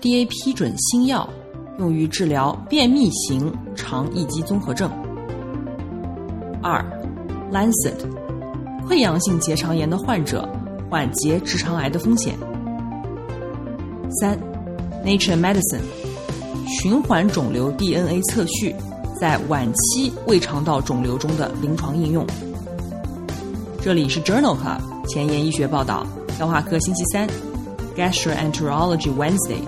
D A 批准新药用于治疗便秘型肠易激综合症。二，Lancet，溃疡性结肠炎的患者缓结直肠癌的风险。三，Nature Medicine，循环肿瘤 DNA 测序在晚期胃肠道肿瘤中的临床应用。这里是 Journal Club 前沿医学报道。消化科星期三，Gastroenterology Wednesday，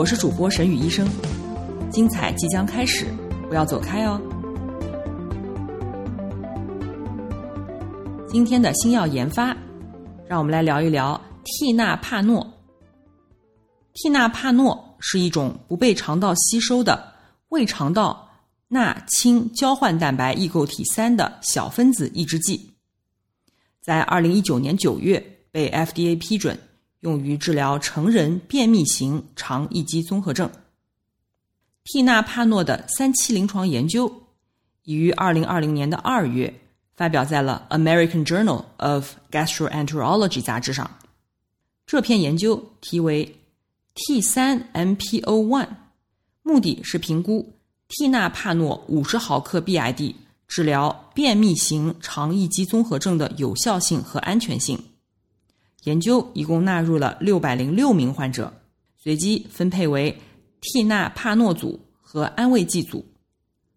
我是主播沈宇医生，精彩即将开始，不要走开哦。今天的新药研发，让我们来聊一聊替那帕诺。替那帕诺是一种不被肠道吸收的胃肠道钠氢交换蛋白异构体三的小分子抑制剂，在二零一九年九月。被 FDA 批准用于治疗成人便秘型肠易激综合症。替那帕诺的三期临床研究已于二零二零年的二月发表在了《American Journal of Gastroenterology》杂志上。这篇研究题为 T 三 MPO One，目的是评估替那帕诺五十毫克 BID 治疗便秘型肠易激综合症的有效性和安全性。研究一共纳入了六百零六名患者，随机分配为替那帕诺组和安慰剂组，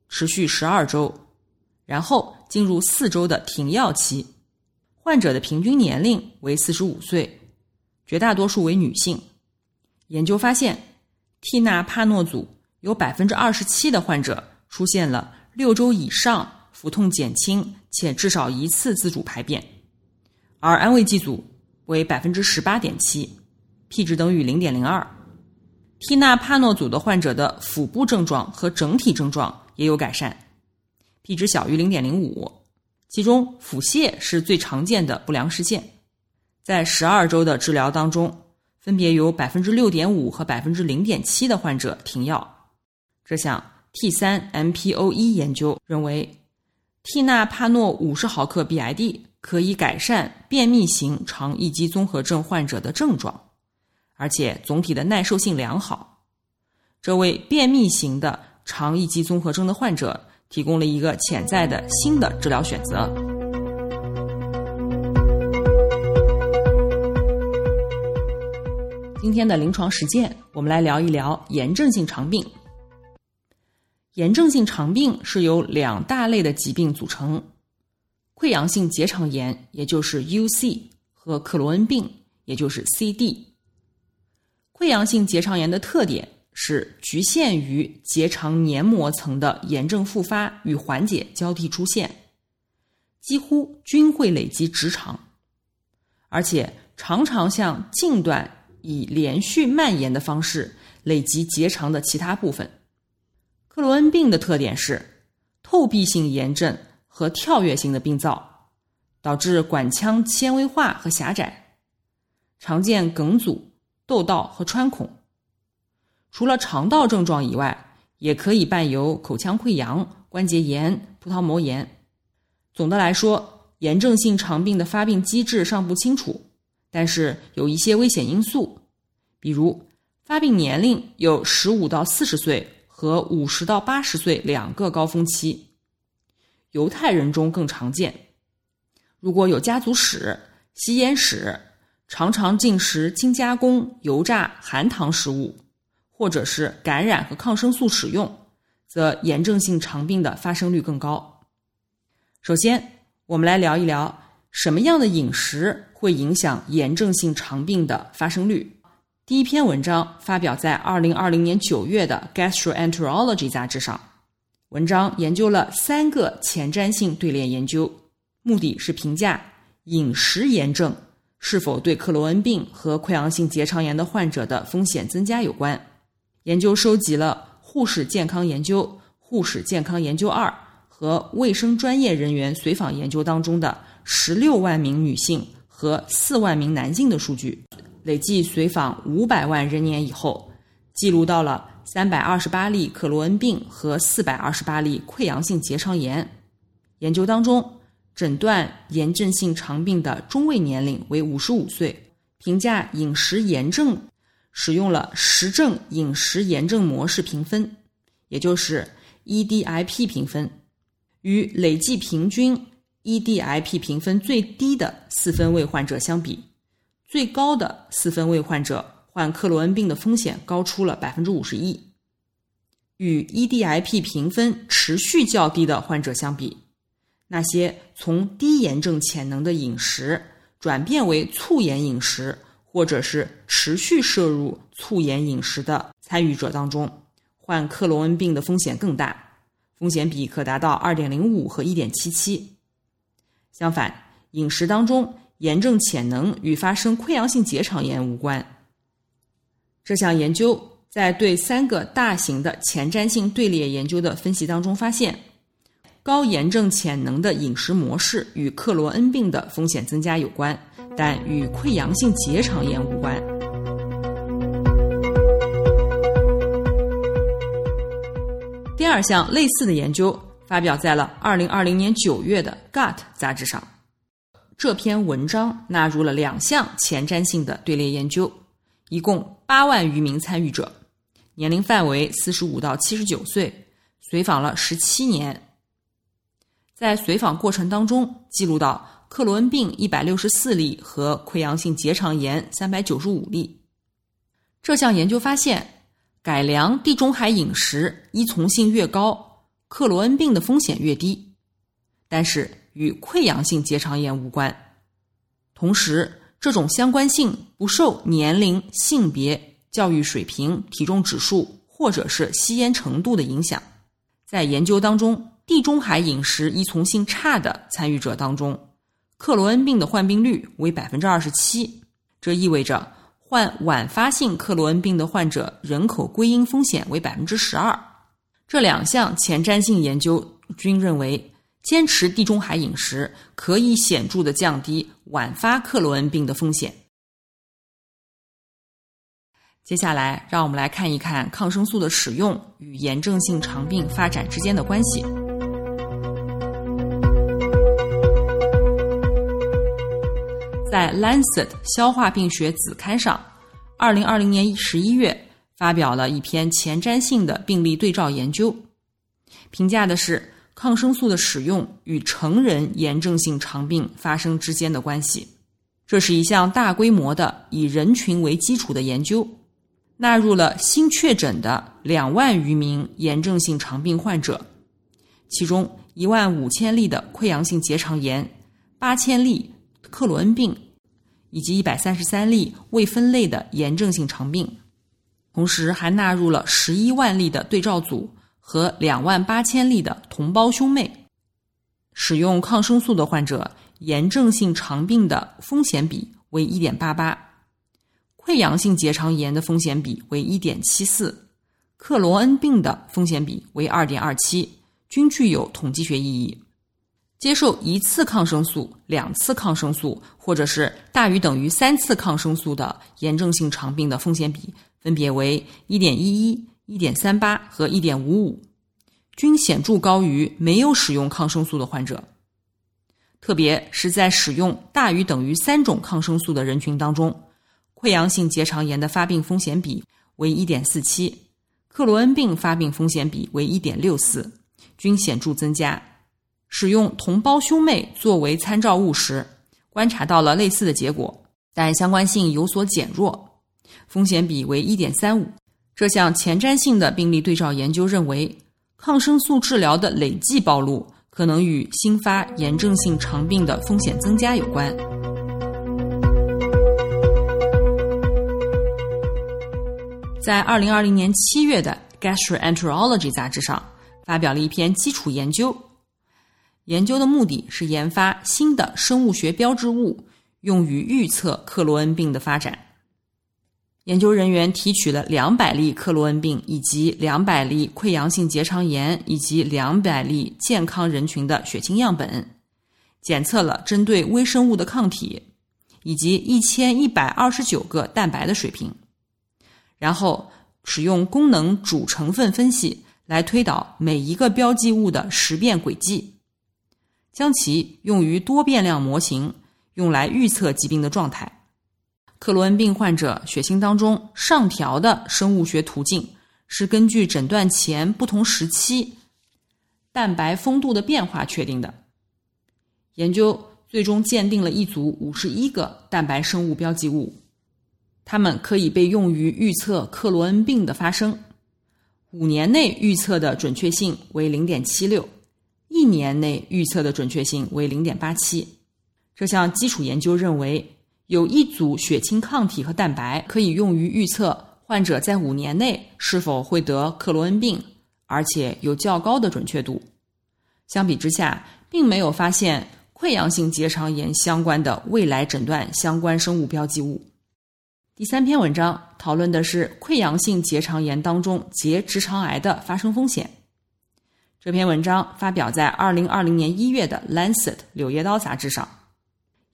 持续十二周，然后进入四周的停药期。患者的平均年龄为四十五岁，绝大多数为女性。研究发现，替那帕诺组有百分之二十七的患者出现了六周以上腹痛减轻且至少一次自主排便，而安慰剂组。为百分之十八点七，p 值等于零点零二。替那帕诺组的患者的腹部症状和整体症状也有改善，p 值小于零点零五。其中腹泻是最常见的不良事件。在十二周的治疗当中，分别有百分之六点五和百分之零点七的患者停药。这项 T 三 MPO 一研究认为，替那帕诺五十毫克 BID。可以改善便秘型肠易激综合症患者的症状，而且总体的耐受性良好，这为便秘型的肠易激综合症的患者提供了一个潜在的新的治疗选择。今天的临床实践，我们来聊一聊炎症性肠病。炎症性肠病是由两大类的疾病组成。溃疡性结肠炎，也就是 UC 和克罗恩病，也就是 CD。溃疡性结肠炎的特点是局限于结肠黏膜层的炎症复发与缓解交替出现，几乎均会累积直肠，而且常常向近段以连续蔓延的方式累积结肠的其他部分。克罗恩病的特点是透壁性炎症。和跳跃性的病灶，导致管腔纤维化和狭窄，常见梗阻、窦道和穿孔。除了肠道症状以外，也可以伴有口腔溃疡、关节炎、葡萄膜炎。总的来说，炎症性肠病的发病机制尚不清楚，但是有一些危险因素，比如发病年龄有十五到四十岁和五十到八十岁两个高峰期。犹太人中更常见。如果有家族史、吸烟史，常常进食精加工、油炸、含糖食物，或者是感染和抗生素使用，则炎症性肠病的发生率更高。首先，我们来聊一聊什么样的饮食会影响炎症性肠病的发生率。第一篇文章发表在二零二零年九月的《Gastroenterology》杂志上。文章研究了三个前瞻性队列研究，目的是评价饮食炎症是否对克罗恩病和溃疡性结肠炎的患者的风险增加有关。研究收集了护士健康研究、护士健康研究二和卫生专业人员随访研究当中的十六万名女性和四万名男性的数据，累计随访五百万人年以后，记录到了三百二十八例克罗恩病和四百二十八例溃疡性结肠炎。研究当中。诊断炎症性肠病的中位年龄为五十五岁，评价饮食炎症使用了实证饮食炎症模式评分，也就是 EDIP 评分，与累计平均 EDIP 评分最低的四分位患者相比，最高的四分位患者患克罗恩病的风险高出了百分之五十一，与 EDIP 评分持续较低的患者相比。那些从低炎症潜能的饮食转变为促炎饮食，或者是持续摄入促炎饮食的参与者当中，患克罗恩病的风险更大，风险比可达到二点零五和一点七七。相反，饮食当中炎症潜能与发生溃疡性结肠炎无关。这项研究在对三个大型的前瞻性队列研究的分析当中发现。高炎症潜能的饮食模式与克罗恩病的风险增加有关，但与溃疡性结肠炎无关。第二项类似的研究发表在了二零二零年九月的《Gut》杂志上。这篇文章纳入了两项前瞻性的队列研究，一共八万余名参与者，年龄范围四十五到七十九岁，随访了十七年。在随访过程当中，记录到克罗恩病一百六十四例和溃疡性结肠炎三百九十五例。这项研究发现，改良地中海饮食依从性越高，克罗恩病的风险越低，但是与溃疡性结肠炎无关。同时，这种相关性不受年龄、性别、教育水平、体重指数或者是吸烟程度的影响。在研究当中。地中海饮食依从性差的参与者当中，克罗恩病的患病率为百分之二十七，这意味着患晚发性克罗恩病的患者人口归因风险为百分之十二。这两项前瞻性研究均认为，坚持地中海饮食可以显著的降低晚发克罗恩病的风险。接下来，让我们来看一看抗生素的使用与炎症性肠病发展之间的关系。在《Lancet 消化病学》子刊上，二零二零年十一月发表了一篇前瞻性的病例对照研究，评价的是抗生素的使用与成人炎症性肠病发生之间的关系。这是一项大规模的以人群为基础的研究，纳入了新确诊的两万余名炎症性肠病患者，其中一万五千例的溃疡性结肠炎，八千例。克罗恩病，以及一百三十三例未分类的炎症性肠病，同时还纳入了十一万例的对照组和两万八千例的同胞兄妹。使用抗生素的患者炎症性肠病的风险比为一点八八，溃疡性结肠炎的风险比为一点七四，克罗恩病的风险比为二点二七，均具有统计学意义。接受一次抗生素、两次抗生素，或者是大于等于三次抗生素的炎症性肠病的风险比分别为一点一一1.11、1.38和1.55，均显著高于没有使用抗生素的患者。特别是在使用大于等于三种抗生素的人群当中，溃疡性结肠炎的发病风险比为1.47，克罗恩病发病风险比为1.64，均显著增加。使用同胞兄妹作为参照物时，观察到了类似的结果，但相关性有所减弱，风险比为一点三五。这项前瞻性的病例对照研究认为，抗生素治疗的累计暴露可能与新发炎症性肠病的风险增加有关。在二零二零年七月的《Gastroenterology》杂志上，发表了一篇基础研究。研究的目的是研发新的生物学标志物，用于预测克罗恩病的发展。研究人员提取了两百例克罗恩病以及两百例溃疡性结肠炎以及两百例健康人群的血清样本，检测了针对微生物的抗体以及一千一百二十九个蛋白的水平，然后使用功能主成分分析来推导每一个标记物的识变轨迹，将其用于多变量模型，用来预测疾病的状态。克罗恩病患者血清当中上调的生物学途径是根据诊断前不同时期蛋白丰度的变化确定的。研究最终鉴定了一组五十一个蛋白生物标记物，它们可以被用于预测克罗恩病的发生。五年内预测的准确性为零点七六，一年内预测的准确性为零点八七。这项基础研究认为。有一组血清抗体和蛋白可以用于预测患者在五年内是否会得克罗恩病，而且有较高的准确度。相比之下，并没有发现溃疡性结肠炎相关的未来诊断相关生物标记物。第三篇文章讨论的是溃疡性结肠炎当中结直肠癌的发生风险。这篇文章发表在二零二零年一月的《Lancet》柳叶刀杂志上。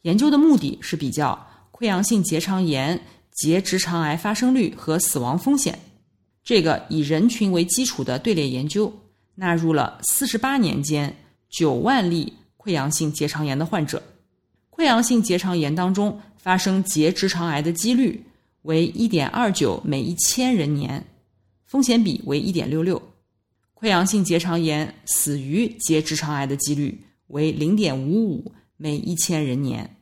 研究的目的是比较溃疡性结肠炎结直肠癌发生率和死亡风险。这个以人群为基础的队列研究纳入了四十八年间九万例溃疡性结肠炎的患者。溃疡性结肠炎当中发生结直肠癌的几率为一点二九每一千人年，风险比为一点六六。溃疡性结肠炎死于结直肠癌的几率为零点五五。每一千人年，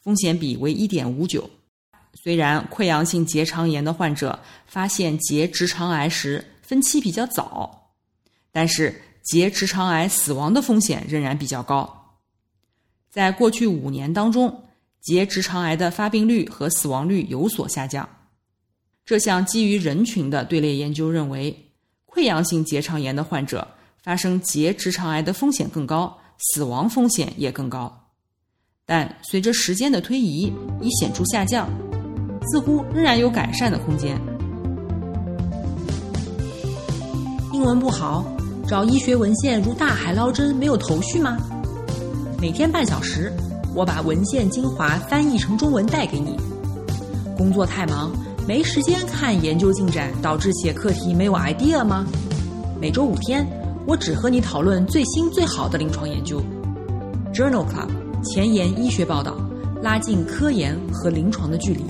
风险比为一点五九。虽然溃疡性结肠炎的患者发现结直肠癌时分期比较早，但是结直肠癌死亡的风险仍然比较高。在过去五年当中，结直肠癌的发病率和死亡率有所下降。这项基于人群的队列研究认为，溃疡性结肠炎的患者发生结直肠癌的风险更高。死亡风险也更高，但随着时间的推移，已显著下降，似乎仍然有改善的空间。英文不好，找医学文献如大海捞针，没有头绪吗？每天半小时，我把文献精华翻译成中文带给你。工作太忙，没时间看研究进展，导致写课题没有 idea 吗？每周五天。我只和你讨论最新最好的临床研究。Journal Club 前沿医学报道，拉近科研和临床的距离。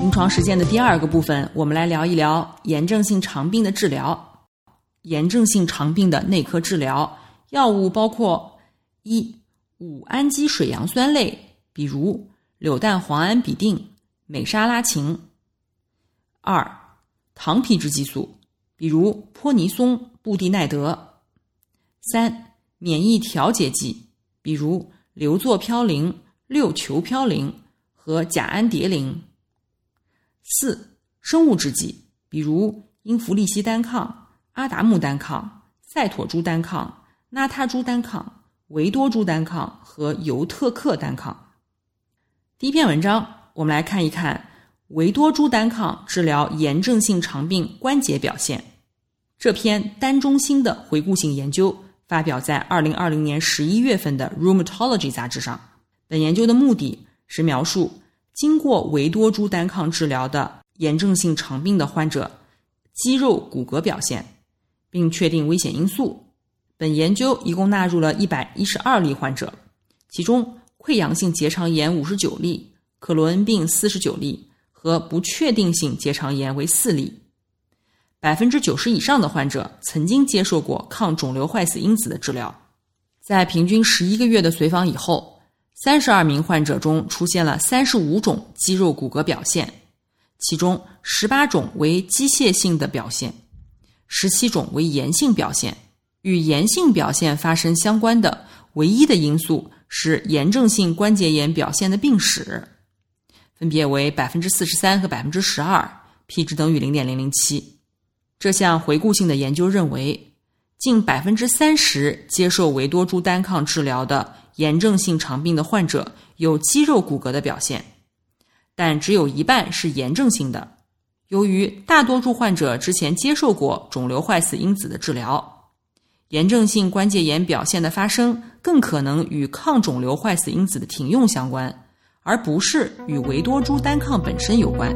临床实践的第二个部分，我们来聊一聊炎症性肠病的治疗。炎症性肠病的内科治疗药物包括一五氨基水杨酸类，比如柳氮磺胺吡啶。美沙拉嗪。二，糖皮质激素，比如泼尼松、布地奈德。三，免疫调节剂，比如硫唑嘌呤、六球嘌呤和甲氨蝶呤。四，生物制剂，比如英弗利西单抗、阿达木单抗、赛妥珠单抗、纳他珠单抗、维多珠单抗和尤特克单抗。第一篇文章。我们来看一看维多珠单抗治疗炎症性肠病关节表现。这篇单中心的回顾性研究发表在二零二零年十一月份的《Rheumatology》杂志上。本研究的目的是描述经过维多珠单抗治疗的炎症性肠病的患者肌肉骨骼表现，并确定危险因素。本研究一共纳入了一百一十二例患者，其中溃疡性结肠炎五十九例。克罗恩病四十九例和不确定性结肠炎为四例，百分之九十以上的患者曾经接受过抗肿瘤坏死因子的治疗。在平均十一个月的随访以后，三十二名患者中出现了三十五种肌肉骨骼表现，其中十八种为机械性的表现，十七种为炎性表现。与炎性表现发生相关的唯一的因素是炎症性关节炎表现的病史。分别为百分之四十三和百分之十二，，p 值等于零点零零七。这项回顾性的研究认为，近百分之三十接受维多珠单抗治疗的炎症性肠病的患者有肌肉骨骼的表现，但只有一半是炎症性的。由于大多数患者之前接受过肿瘤坏死因子的治疗，炎症性关节炎表现的发生更可能与抗肿瘤坏死因子的停用相关。而不是与维多珠单抗本身有关。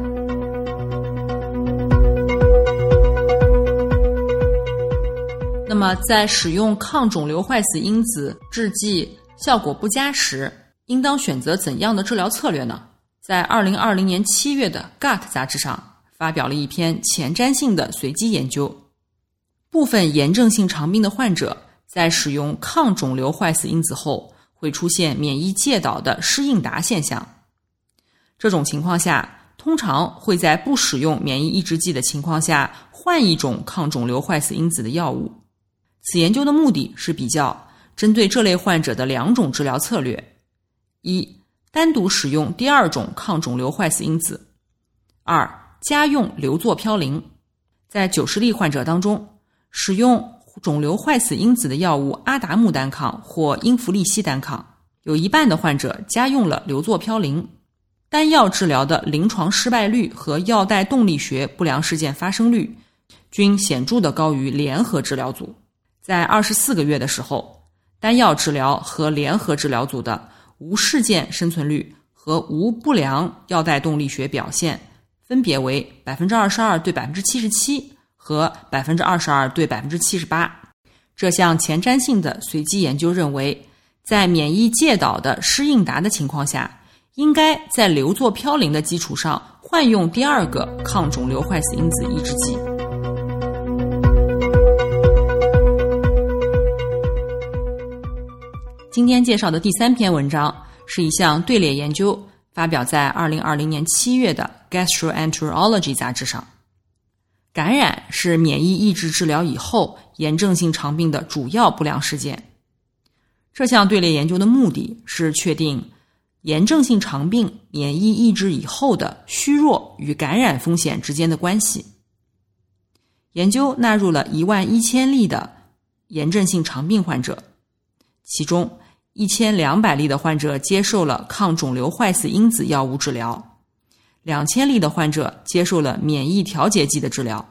那么，在使用抗肿瘤坏死因子制剂效果不佳时，应当选择怎样的治疗策略呢？在二零二零年七月的《Gut》杂志上发表了一篇前瞻性的随机研究，部分炎症性肠病的患者在使用抗肿瘤坏死因子后。会出现免疫介导的失应答现象，这种情况下，通常会在不使用免疫抑制剂的情况下换一种抗肿瘤坏死因子的药物。此研究的目的是比较针对这类患者的两种治疗策略：一、单独使用第二种抗肿瘤坏死因子；二、加用硫唑嘌呤。在九十例患者当中，使用。肿瘤坏死因子的药物阿达木单抗或英弗利西单抗，有一半的患者加用了硫唑嘌呤。单药治疗的临床失败率和药代动力学不良事件发生率均显著的高于联合治疗组。在二十四个月的时候，单药治疗和联合治疗组的无事件生存率和无不良药代动力学表现分别为百分之二十二对百分之七十七。和百分之二十二对百分之七十八，这项前瞻性的随机研究认为，在免疫介导的失应答的情况下，应该在硫唑嘌呤的基础上换用第二个抗肿瘤坏死因子抑制剂。今天介绍的第三篇文章是一项队列研究，发表在二零二零年七月的《Gastroenterology》杂志上。感染是免疫抑制治疗以后炎症性肠病的主要不良事件。这项队列研究的目的是确定炎症性肠病免疫抑制以后的虚弱与感染风险之间的关系。研究纳入了一万一千例的炎症性肠病患者，其中一千两百例的患者接受了抗肿瘤坏死因子药物治疗。两千例的患者接受了免疫调节剂的治疗，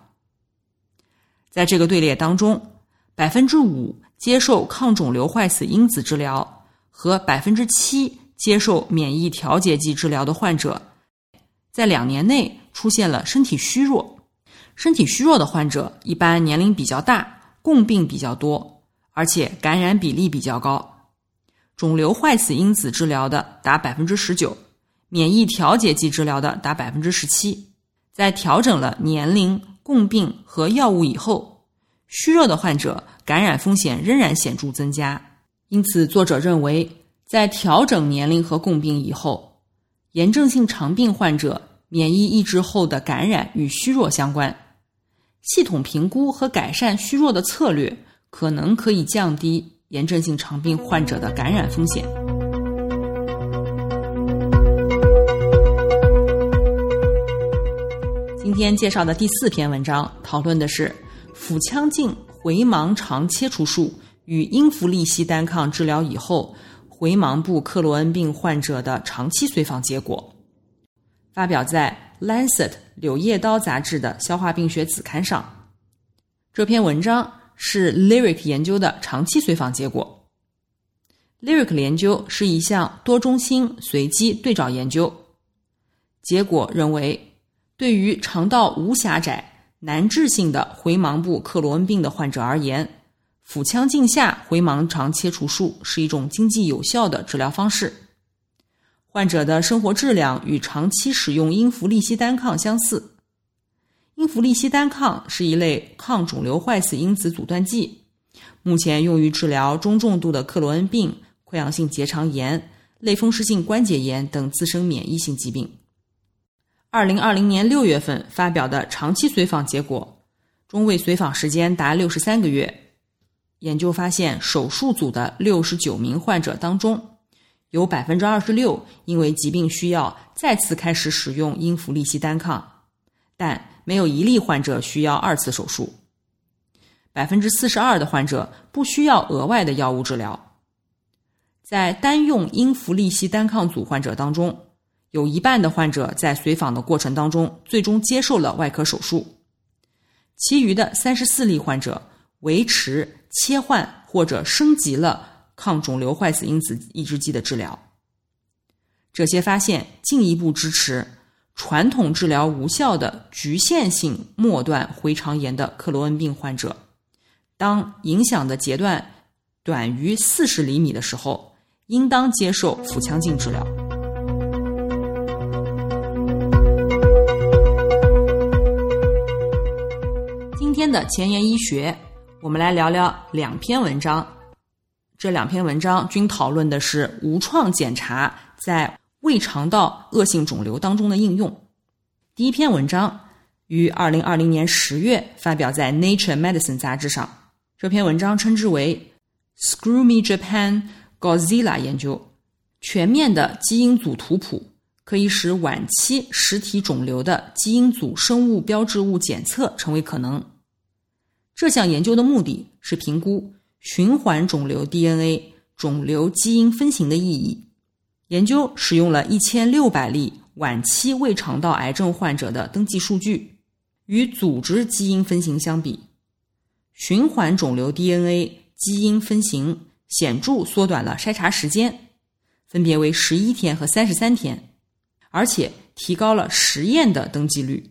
在这个队列当中，百分之五接受抗肿瘤坏死因子治疗和百分之七接受免疫调节剂治疗的患者，在两年内出现了身体虚弱。身体虚弱的患者一般年龄比较大，共病比较多，而且感染比例比较高。肿瘤坏死因子治疗的达百分之十九。免疫调节剂治疗的达百分之十七，在调整了年龄、共病和药物以后，虚弱的患者感染风险仍然显著增加。因此，作者认为，在调整年龄和共病以后，炎症性肠病患者免疫抑制后的感染与虚弱相关。系统评估和改善虚弱的策略，可能可以降低炎症性肠病患者的感染风险。今天介绍的第四篇文章讨论的是腹腔镜回盲肠切除术与英弗利西单抗治疗以后回盲部克罗恩病患者的长期随访结果，发表在《Lancet》柳叶刀杂志的消化病学子刊上。这篇文章是 Lyric 研究的长期随访结果。Lyric 研究是一项多中心随机对照研究，结果认为。对于肠道无狭窄、难治性的回盲部克罗恩病的患者而言，腹腔镜下回盲肠切除术是一种经济有效的治疗方式。患者的生活质量与长期使用英弗利西单抗相似。英弗利西单抗是一类抗肿瘤坏死因子阻断剂，目前用于治疗中重度的克罗恩病、溃疡性结肠炎、类风湿性关节炎等自身免疫性疾病。二零二零年六月份发表的长期随访结果，中位随访时间达六十三个月。研究发现，手术组的六十九名患者当中，有百分之二十六因为疾病需要再次开始使用英弗利西单抗，但没有一例患者需要二次手术。百分之四十二的患者不需要额外的药物治疗。在单用英氟利西单抗组患者当中，有一半的患者在随访的过程当中最终接受了外科手术，其余的三十四例患者维持、切换或者升级了抗肿瘤坏死因子抑制剂的治疗。这些发现进一步支持传统治疗无效的局限性末段回肠炎的克罗恩病患者，当影响的截段短于四十厘米的时候，应当接受腹腔镜治疗。天的前沿医学，我们来聊聊两篇文章。这两篇文章均讨论的是无创检查在胃肠道恶性肿瘤当中的应用。第一篇文章于二零二零年十月发表在《Nature Medicine》杂志上。这篇文章称之为 “Screw Me Japan Godzilla” 研究，全面的基因组图谱可以使晚期实体肿瘤的基因组生物标志物检测成为可能。这项研究的目的是评估循环肿瘤 DNA 肿瘤基因分型的意义。研究使用了一千六百例晚期胃肠道癌症患者的登记数据，与组织基因分型相比，循环肿瘤 DNA 基因分型显著缩短了筛查时间，分别为十一天和三十三天，而且提高了实验的登记率，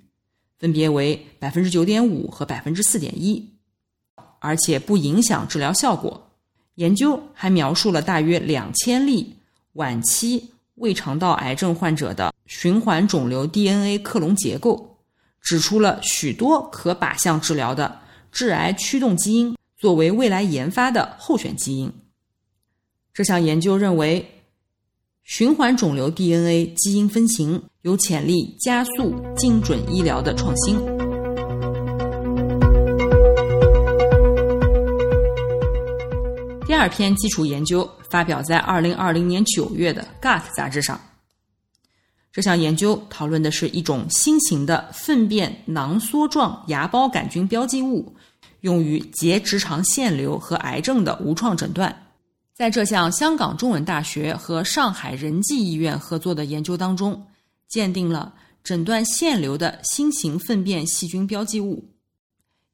分别为百分之九点五和百分之四点一。而且不影响治疗效果。研究还描述了大约两千例晚期胃肠道癌症患者的循环肿瘤 DNA 克隆结构，指出了许多可靶向治疗的致癌驱动基因作为未来研发的候选基因。这项研究认为，循环肿瘤 DNA 基因分型有潜力加速精准医疗的创新。二篇基础研究发表在二零二零年九月的《Gut》杂志上。这项研究讨论的是一种新型的粪便囊缩状芽孢杆菌标记物，用于结直肠腺瘤和癌症的无创诊断。在这项香港中文大学和上海仁济医院合作的研究当中，鉴定了诊断腺瘤的新型粪便细菌标记物。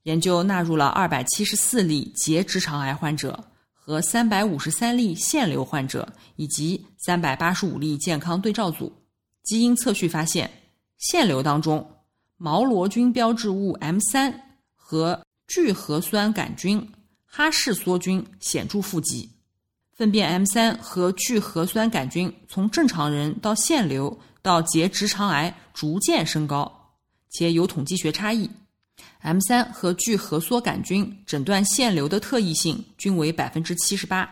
研究纳入了二百七十四例结直肠癌患者。和三百五十三例腺瘤患者以及三百八十五例健康对照组基因测序发现，腺瘤当中毛螺菌标志物 M 三和聚核酸杆菌哈氏梭菌显著富集。粪便 M 三和聚核酸杆菌从正常人到腺瘤到结直肠癌逐渐升高，且有统计学差异。M 三和聚合缩杆菌诊断腺瘤的特异性均为百分之七十八，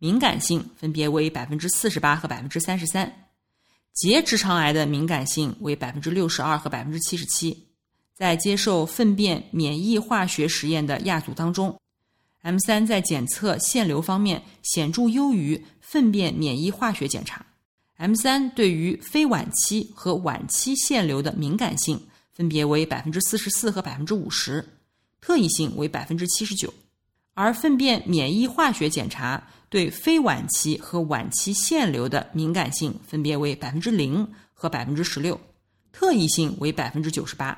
敏感性分别为百分之四十八和百分之三十三，结直肠癌的敏感性为百分之六十二和百分之七十七。在接受粪便免疫化学实验的亚组当中，M 三在检测腺瘤方面显著优于粪便免疫化学检查。M 三对于非晚期和晚期腺瘤的敏感性。分别为百分之四十四和百分之五十，特异性为百分之七十九，而粪便免疫化学检查对非晚期和晚期腺瘤的敏感性分别为百分之零和百分之十六，特异性为百分之九十八。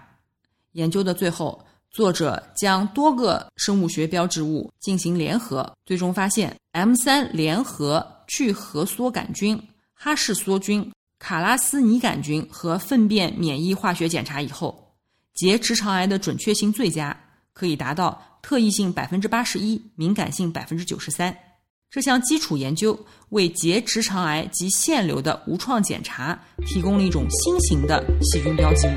研究的最后，作者将多个生物学标志物进行联合，最终发现 M 三联合聚合梭杆菌、哈氏梭菌。卡拉斯尼杆菌和粪便免疫化学检查以后，结直肠癌的准确性最佳，可以达到特异性百分之八十一，敏感性百分之九十三。这项基础研究为结直肠癌及腺瘤的无创检查提供了一种新型的细菌标记物。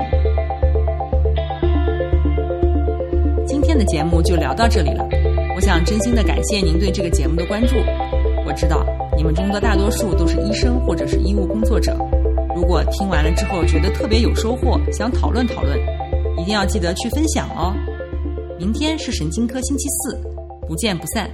今天的节目就聊到这里了，我想真心的感谢您对这个节目的关注。我知道。你们中的大多数都是医生或者是医务工作者，如果听完了之后觉得特别有收获，想讨论讨论，一定要记得去分享哦。明天是神经科星期四，不见不散。